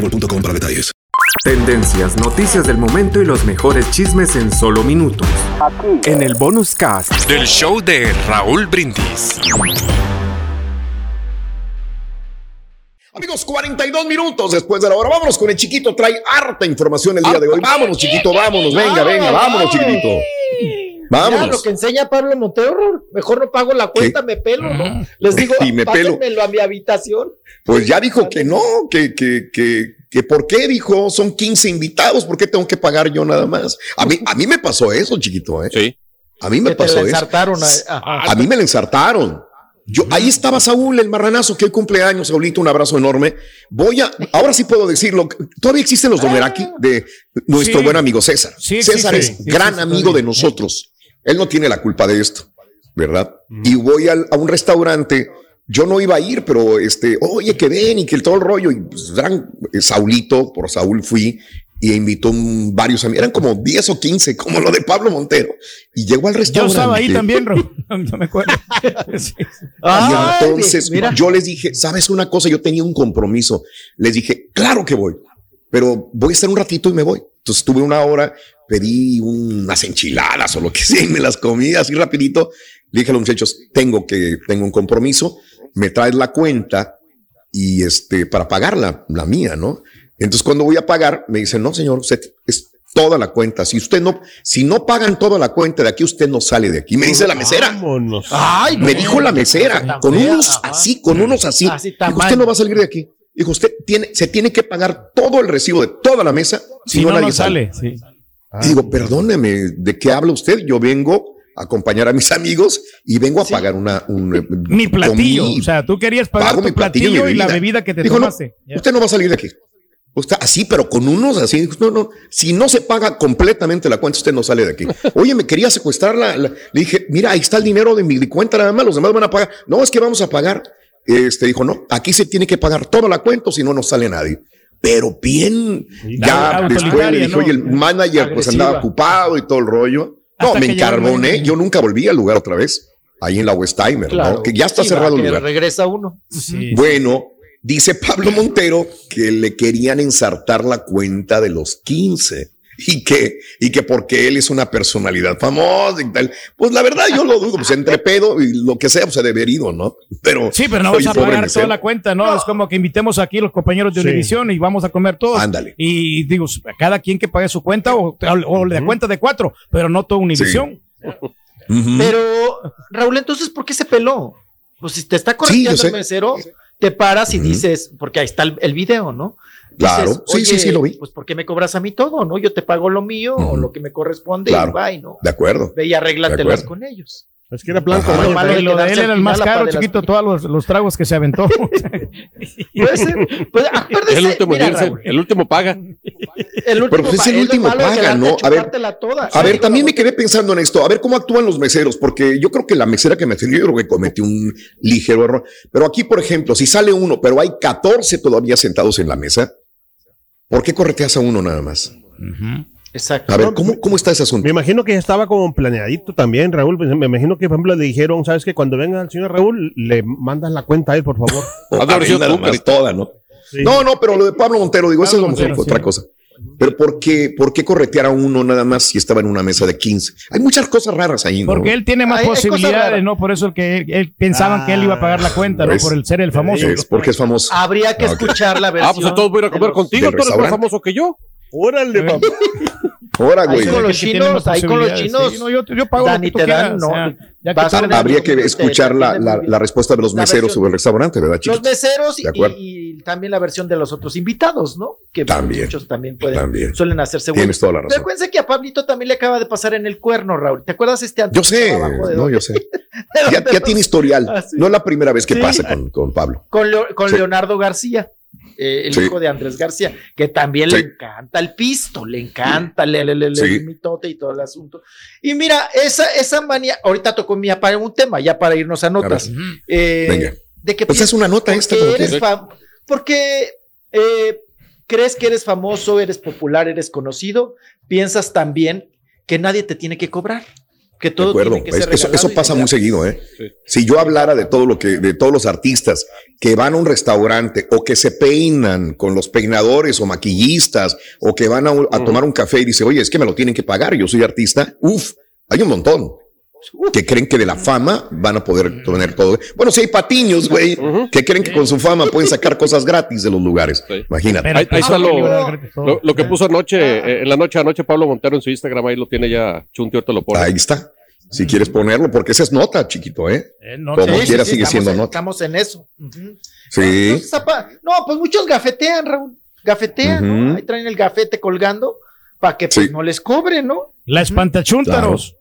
boostmobile.com para detalles. Tendencias, noticias del momento y los mejores chismes en solo minutos. En el bonus cast del show de Raúl Brindis. Amigos, 42 minutos después de la hora. Vámonos con el chiquito. Trae harta información el día de hoy. Vámonos, chiquito, vámonos. Venga, venga, vámonos, chiquito. Vámonos. Ya, lo que enseña Pablo Montero, mejor no pago la cuenta, me pelo, ¿no? Les digo, y me pelo. a mi habitación. Pues ya dijo que no, que, que, que, que por qué dijo, son 15 invitados, ¿por qué tengo que pagar yo nada más? A mí, a mí me pasó eso, chiquito, ¿eh? Sí. A mí me pasó eso. A, a mí me lo ensartaron. Yo, ahí estaba Saúl, el marranazo, que hoy cumpleaños, Saúlito, un abrazo enorme. Voy a, ahora sí puedo decirlo, todavía existen los Domeraki de nuestro buen amigo César. César es gran amigo de nosotros. Él no tiene la culpa de esto, ¿verdad? Y voy a un restaurante, yo no iba a ir, pero este, oye, que ven y que todo el rollo, y pues, eran eh, Saulito, por Saúl fui, y invitó varios amigos, eran como 10 o 15, como lo de Pablo Montero, y llegó al restaurante. Yo estaba ahí también, no me acuerdo. Y entonces yo les dije, ¿sabes una cosa? Yo tenía un compromiso. Les dije, claro que voy, pero voy a estar un ratito y me voy. Entonces tuve una hora, pedí unas enchiladas o lo que sea y me las comí así rapidito. Le dije a los muchachos, tengo que, tengo un compromiso, me traes la cuenta y este, para pagar la, la mía, ¿no? Entonces cuando voy a pagar, me dicen, no, señor, usted es toda la cuenta. Si usted no, si no pagan toda la cuenta de aquí, usted no sale de aquí. Me dice la mesera. Ay, me dijo la mesera, con unos así, con unos así. usted no va a salir de aquí. Dijo, usted tiene, se tiene que pagar todo el recibo de toda la mesa si, no, nadie sale. Sí. Digo, perdóneme, ¿de qué habla usted? Yo vengo acompañar a mis amigos y vengo a pagar una un, eh, mi platillo. o sea, tú querías pagar tu platillo, y, la bebida que te Dijo, tomaste. usted no va a salir de aquí. Usted así, pero con unos así. No, no. Si no se paga completamente la cuenta, usted no sale de aquí. Oye, me quería secuestrar la, le dije, mira, ahí está el dinero de mi cuenta nada más, los demás van a pagar. No, es que vamos a pagar. Este dijo, no, aquí se tiene que pagar toda la cuenta, si no, no sale nadie pero bien, ya después le dije, oye, el manager pues andaba ocupado y todo el rollo. No, me encarboné, yo nunca volví al lugar otra vez, ahí en la Westheimer, ¿no? que ya está cerrado el lugar. regresa uno. Bueno, dice Pablo Montero que le querían ensartar la cuenta de los 15 y que, y que porque él es una personalidad famosa y tal. Pues la verdad yo lo dudo, pues entre pedo y lo que sea, pues se debe ido, ¿no? Pero. Sí, pero no vas a pagar toda la cuenta, ¿no? Es como que invitemos aquí a los compañeros de Univisión y vamos a comer todos. Ándale. Y digo, cada quien que pague su cuenta o, o de cuenta de cuatro, pero no todo Univisión. Pero, Raúl, entonces, ¿por qué se peló? Pues si te está corrigiendo el mesero, te paras y dices, porque ahí está el video, ¿no? Claro, sí, sí, sí, lo vi. Pues, ¿por qué me cobras a mí todo, no? Yo te pago lo mío o lo que me corresponde y bye, ¿no? De acuerdo. Ve y arréglatelas con ellos. Es que era blanco. Lo malo de, lo de él era el más caro, chiquito, todos los, los, tragos que se aventó. Puede ser. Pues, el, último el último paga. El último Pero pues es el último paga, ¿no? A ver, a ver, también me quedé pensando en esto. A ver cómo actúan los meseros, porque yo creo que la mesera que me atendió, yo creo que cometió un ligero error. Pero aquí, por ejemplo, si sale uno, pero hay 14 todavía sentados en la mesa, ¿Por qué correteas a uno nada más? Exacto. A ver, ¿cómo, ¿cómo está ese asunto? Me imagino que estaba como planeadito también, Raúl. Me imagino que, por ejemplo, le dijeron, ¿sabes que Cuando venga el señor Raúl, le mandas la cuenta a él, por favor. toda, ¿no? No, no, pero lo de Pablo Montero, digo, eso es lo mejor, otra cosa. Pero ¿por qué, ¿por qué corretear a uno nada más si estaba en una mesa de 15? Hay muchas cosas raras ahí, ¿no? Porque él tiene más posibilidades, ¿no? Por eso que él, pensaban que él iba a pagar la cuenta, ¿no? Por el ser el famoso. Es porque es famoso. Habría que escuchar la versión. Ah, pues todos voy a comer contigo, tú eres más famoso que yo. Órale, papá. Ahora, güey. Ahí con los chinos, ahí con los chinos. no, yo, yo, pago Dani, te dan, no. habría que escuchar la, la, la, respuesta de los meseros sobre el restaurante, ¿verdad, chicos? Los meseros y, y, también la versión de los otros invitados, ¿no? Que también, muchos también pueden, suelen hacerse Tienes toda la razón. Recuerden que a Pablito también le acaba de pasar en el cuerno, Raúl. ¿Te acuerdas este Yo sé, no, yo sé. ya, ya, tiene historial. Ah, no es la primera vez que pasa con, con Pablo. Con, con Leonardo García. Eh, el hijo de Andrés García, que también le encanta el pisto, le encanta el, el, el, mitote y todo el asunto. Y mira, esa, esa manía, ahorita tocó mi para un tema, ya para irnos a notas. Eh, de que pues es una nota esta. Eres porque eh, crees que eres famoso, eres popular, eres conocido, piensas también que nadie te tiene que cobrar que todo tiene que ser eso, eso pasa muy seguido, ¿eh? Si yo hablara de todo lo que, de todos los artistas que van a un restaurante o que se peinan con los peinadores o maquillistas o que van a, tomar un café y dice, oye, es que me lo tienen que pagar, yo soy artista, uf, hay un montón que creen que de la fama van a poder tener todo. Bueno, si hay patiños, güey, que creen que con su fama pueden sacar cosas gratis de los lugares. Imagínate. Ahí, está lo, lo, que puso anoche, eh, en la noche anoche Pablo Montero en su Instagram, ahí lo tiene ya, Chunti, te lo pone. Ahí está. Si quieres ponerlo, porque esa es nota, chiquito, ¿eh? eh Como quiera sigue siendo nota. Estamos en eso. Sí. No, pues muchos gafetean, Raúl. Gafetean, ¿no? Ahí traen el gafete colgando para que pues, no les cobre, ¿no? La espantachúntaros.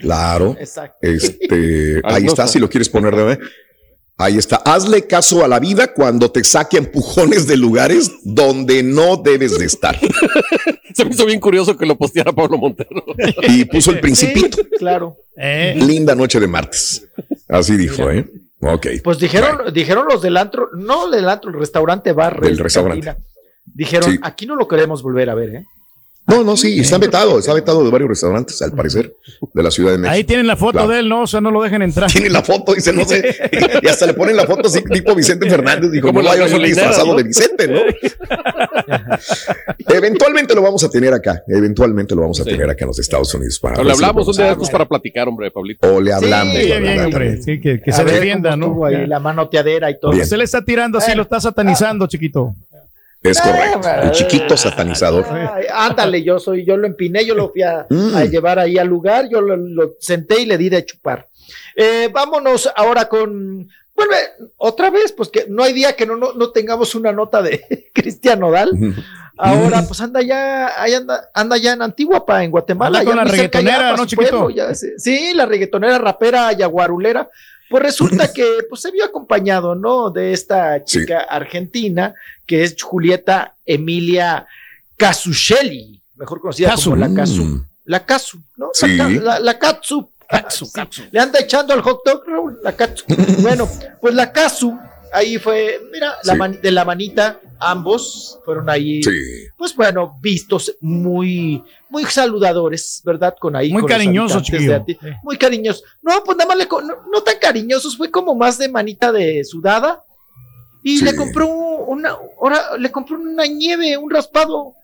Claro. Exacto. Este, ahí está, si lo quieres poner de Ahí está. Hazle caso a la vida cuando te saque empujones de lugares donde no debes de estar. Se me hizo bien curioso que lo posteara Pablo Montero. Y puso el principito. claro. Eh. Linda noche de martes. Así dijo, ¿eh? Ok. Pues dijeron, dijeron los del antro, no del antro, el restaurante bar. El restaurante. Dijeron, aquí no lo queremos volver a ver, ¿eh? No, no, sí, está vetado, está vetado de varios restaurantes, al parecer, de la Ciudad de México. Ahí tienen la foto de él, ¿no? O sea, no lo dejen entrar. Tienen la foto, dice, no sé, y hasta le ponen la foto así, tipo Vicente Fernández, dijo, no vaya a disfrazado de Vicente, ¿no? eventualmente lo vamos a tener acá, eventualmente lo vamos a tener acá en los Estados Unidos. Para o le hablamos un día de estos para platicar, hombre, Pablito. O le hablamos. Sí, bien, hombre, sí, que, se defienda, ¿no? Ahí, la manoteadera y todo. Se le está tirando así, lo está satanizando, chiquito. Es correcto. El chiquito satanizador. ándale, yo soy, yo lo empiné, yo lo fui a, mm. llevar ahí al lugar, yo lo, senté y le di de chupar. Eh, vámonos ahora con, bueno, otra vez, pues que no hay día que no, no, tengamos una nota de Cristian Nodal. Ahora, pues anda ya, ahí anda, anda ya en Antiguapa, en Guatemala. con la reggaetonera, ¿no, chiquito? sí, la reggaetonera, rapera, yaguarulera. Pues resulta que pues, se vio acompañado, ¿no? De esta chica argentina, que es Julieta Emilia Casuccelli, mejor conocida como la Casu. Mm. La Casu, ¿no? La, la, Katsu. Le anda echando al hot dog, Raúl, la Katsu. bueno, pues la Casu ahí fue, mira, de la manita, ambos fueron ahí, pues bueno, vistos muy, muy saludadores, ¿verdad? Con ahí. Muy cariñosos, Muy cariñosos. No, pues nada más le, no, tan cariñosos, fue como más de manita de sudada. Y le compró una, ahora le compró una nieve, un raspado.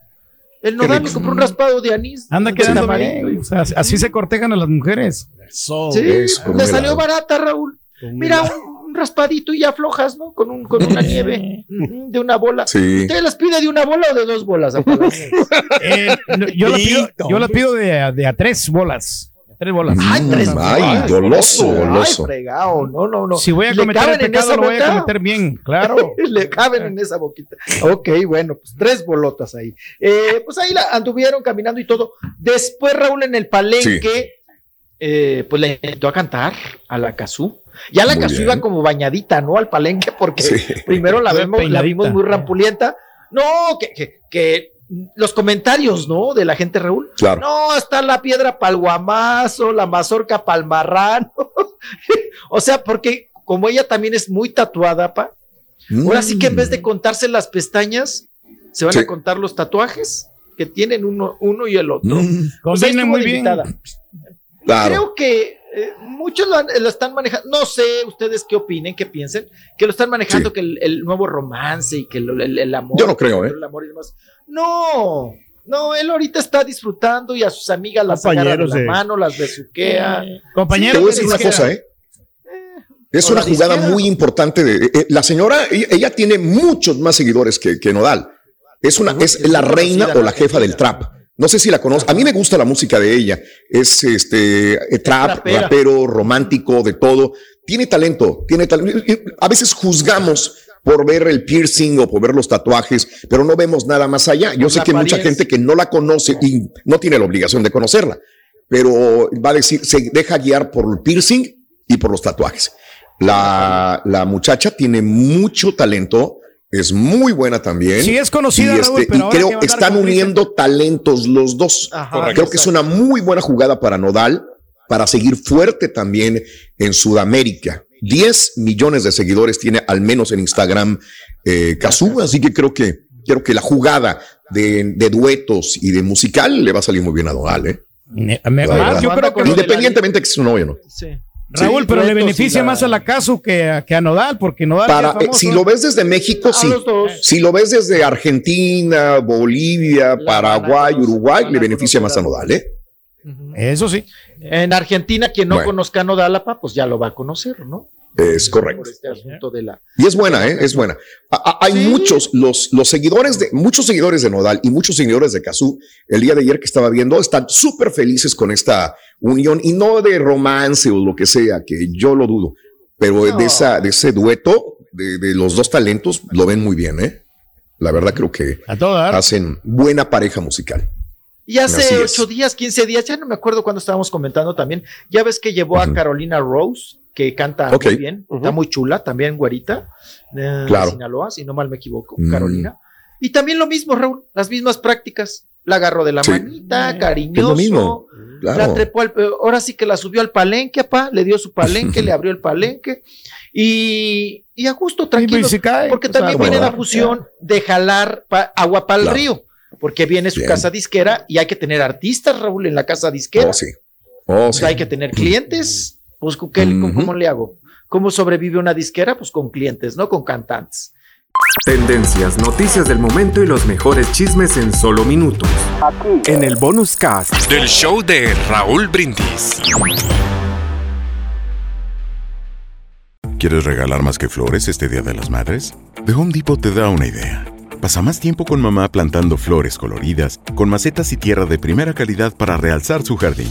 El nodal le compró un raspado de anís. Anda quedando bien. así se cortejan a las mujeres. sí, le salió barata, Raúl. Mira, un, raspadito y ya flojas, ¿no? Con, un, con una nieve de una bola. Sí. ¿Usted las pide de una bola o de dos bolas? eh, yo, la pido, yo la pido de, de a tres bolas. Tres bolas. Ay, tres Ay, goloso, goloso. Ay, fregado. No, no, no. Si voy a cometer el pecado, lo voy a cometer bien, claro. Le caben en esa boquita. Ok, bueno, pues tres bolotas ahí. Eh, pues ahí la anduvieron caminando y todo. Después, Raúl, en el palenque, eh, pues le invitó a cantar a la Cazú. Ya la Cazú iba como bañadita, ¿no? Al palenque, porque primero la, vemos, la vimos muy rampulienta. No, que, que, que los comentarios, ¿no? De la gente, Raúl. Claro. No, está la piedra pal guamazo, la mazorca marrano. o sea, porque como ella también es muy tatuada, pa, ahora sí que en vez de mm. contarse las pestañas, se van a contar los tatuajes que tienen uno, uno y el otro. Mm. O muy bien. Creo que eh, muchos lo, están manejando, no sé ustedes qué opinen, qué piensen, que lo están manejando que el, nuevo romance y que el, amor. Yo no creo, ¿eh? El amor y demás. No, no, él ahorita está disfrutando y a sus amigas las agarra de la mano, las besuquea. Eh, compañeros. Te voy a decir una cosa, ¿eh? eh es una jugada muy importante. De, la señora, ella, tiene muchos más seguidores que, que Nodal. Es una, es la reina o la jefa del trap. No sé si la conozco. A mí me gusta la música de ella. Es este eh, trap, rapero, romántico, de todo. Tiene talento, tiene talento. A veces juzgamos por ver el piercing o por ver los tatuajes, pero no vemos nada más allá. Yo sé que hay mucha gente que no la conoce y no tiene la obligación de conocerla, pero va a decir, se deja guiar por el piercing y por los tatuajes. La, la muchacha tiene mucho talento, es muy buena también. Sí, es conocida. Y, este, y creo que están uniendo talentos los dos. creo que es una muy buena jugada para Nodal, para seguir fuerte también en Sudamérica. 10 millones de seguidores tiene al menos en Instagram eh, así que creo que creo que la jugada de, duetos y de musical le va a salir muy bien a Nodal, ¿eh? yo creo que independientemente de que es su novio, ¿no? Sí. Raúl, pero le beneficia más a la Casu que a, que a Nodal, porque Nodal. Para, eh, si lo ves desde México, sí. Si lo ves desde Argentina, Bolivia, Paraguay, Uruguay, le beneficia más a Nodal, ¿eh? Eso sí. En Argentina, quien no conozca a Nodal, pues ya lo va a conocer, ¿no? Es correcto. Este y es buena, ¿eh? Es buena. hay muchos, los, los seguidores de, muchos seguidores de Nodal y muchos seguidores de Kazú, el día de ayer que estaba viendo, están súper felices con esta unión y no de romance o lo que sea, que yo lo dudo, pero de, esa, de ese dueto de, de, los dos talentos lo ven muy bien, ¿eh? La verdad creo que hacen buena pareja musical. Y hace ocho días, quince días, ya no me acuerdo cuando estábamos comentando también, ya ves que llevó a Carolina Rose que canta muy bien, está muy chula, también güerita, de Sinaloa, si no mal me equivoco, mm. Carolina. Y también lo mismo, Raúl, las mismas prácticas. La agarró de la manita, cariñoso. mismo. La trepó ahora sí que la subió al palenque, papá, le dio su palenque, le abrió el palenque. Y, y a gusto, tranquilo. porque también viene la fusión de jalar agua para el río. Porque viene su casa disquera y hay que tener artistas, Raúl, en la casa disquera. Oh, sí. Oh, hay que tener clientes pues, ¿cómo le hago? ¿Cómo sobrevive una disquera? Pues con clientes, no con cantantes. Tendencias, noticias del momento y los mejores chismes en solo minutos. Aquí. En el bonus cast del show de Raúl Brindis. ¿Quieres regalar más que flores este Día de las Madres? The Home Depot te da una idea. Pasa más tiempo con mamá plantando flores coloridas, con macetas y tierra de primera calidad para realzar su jardín.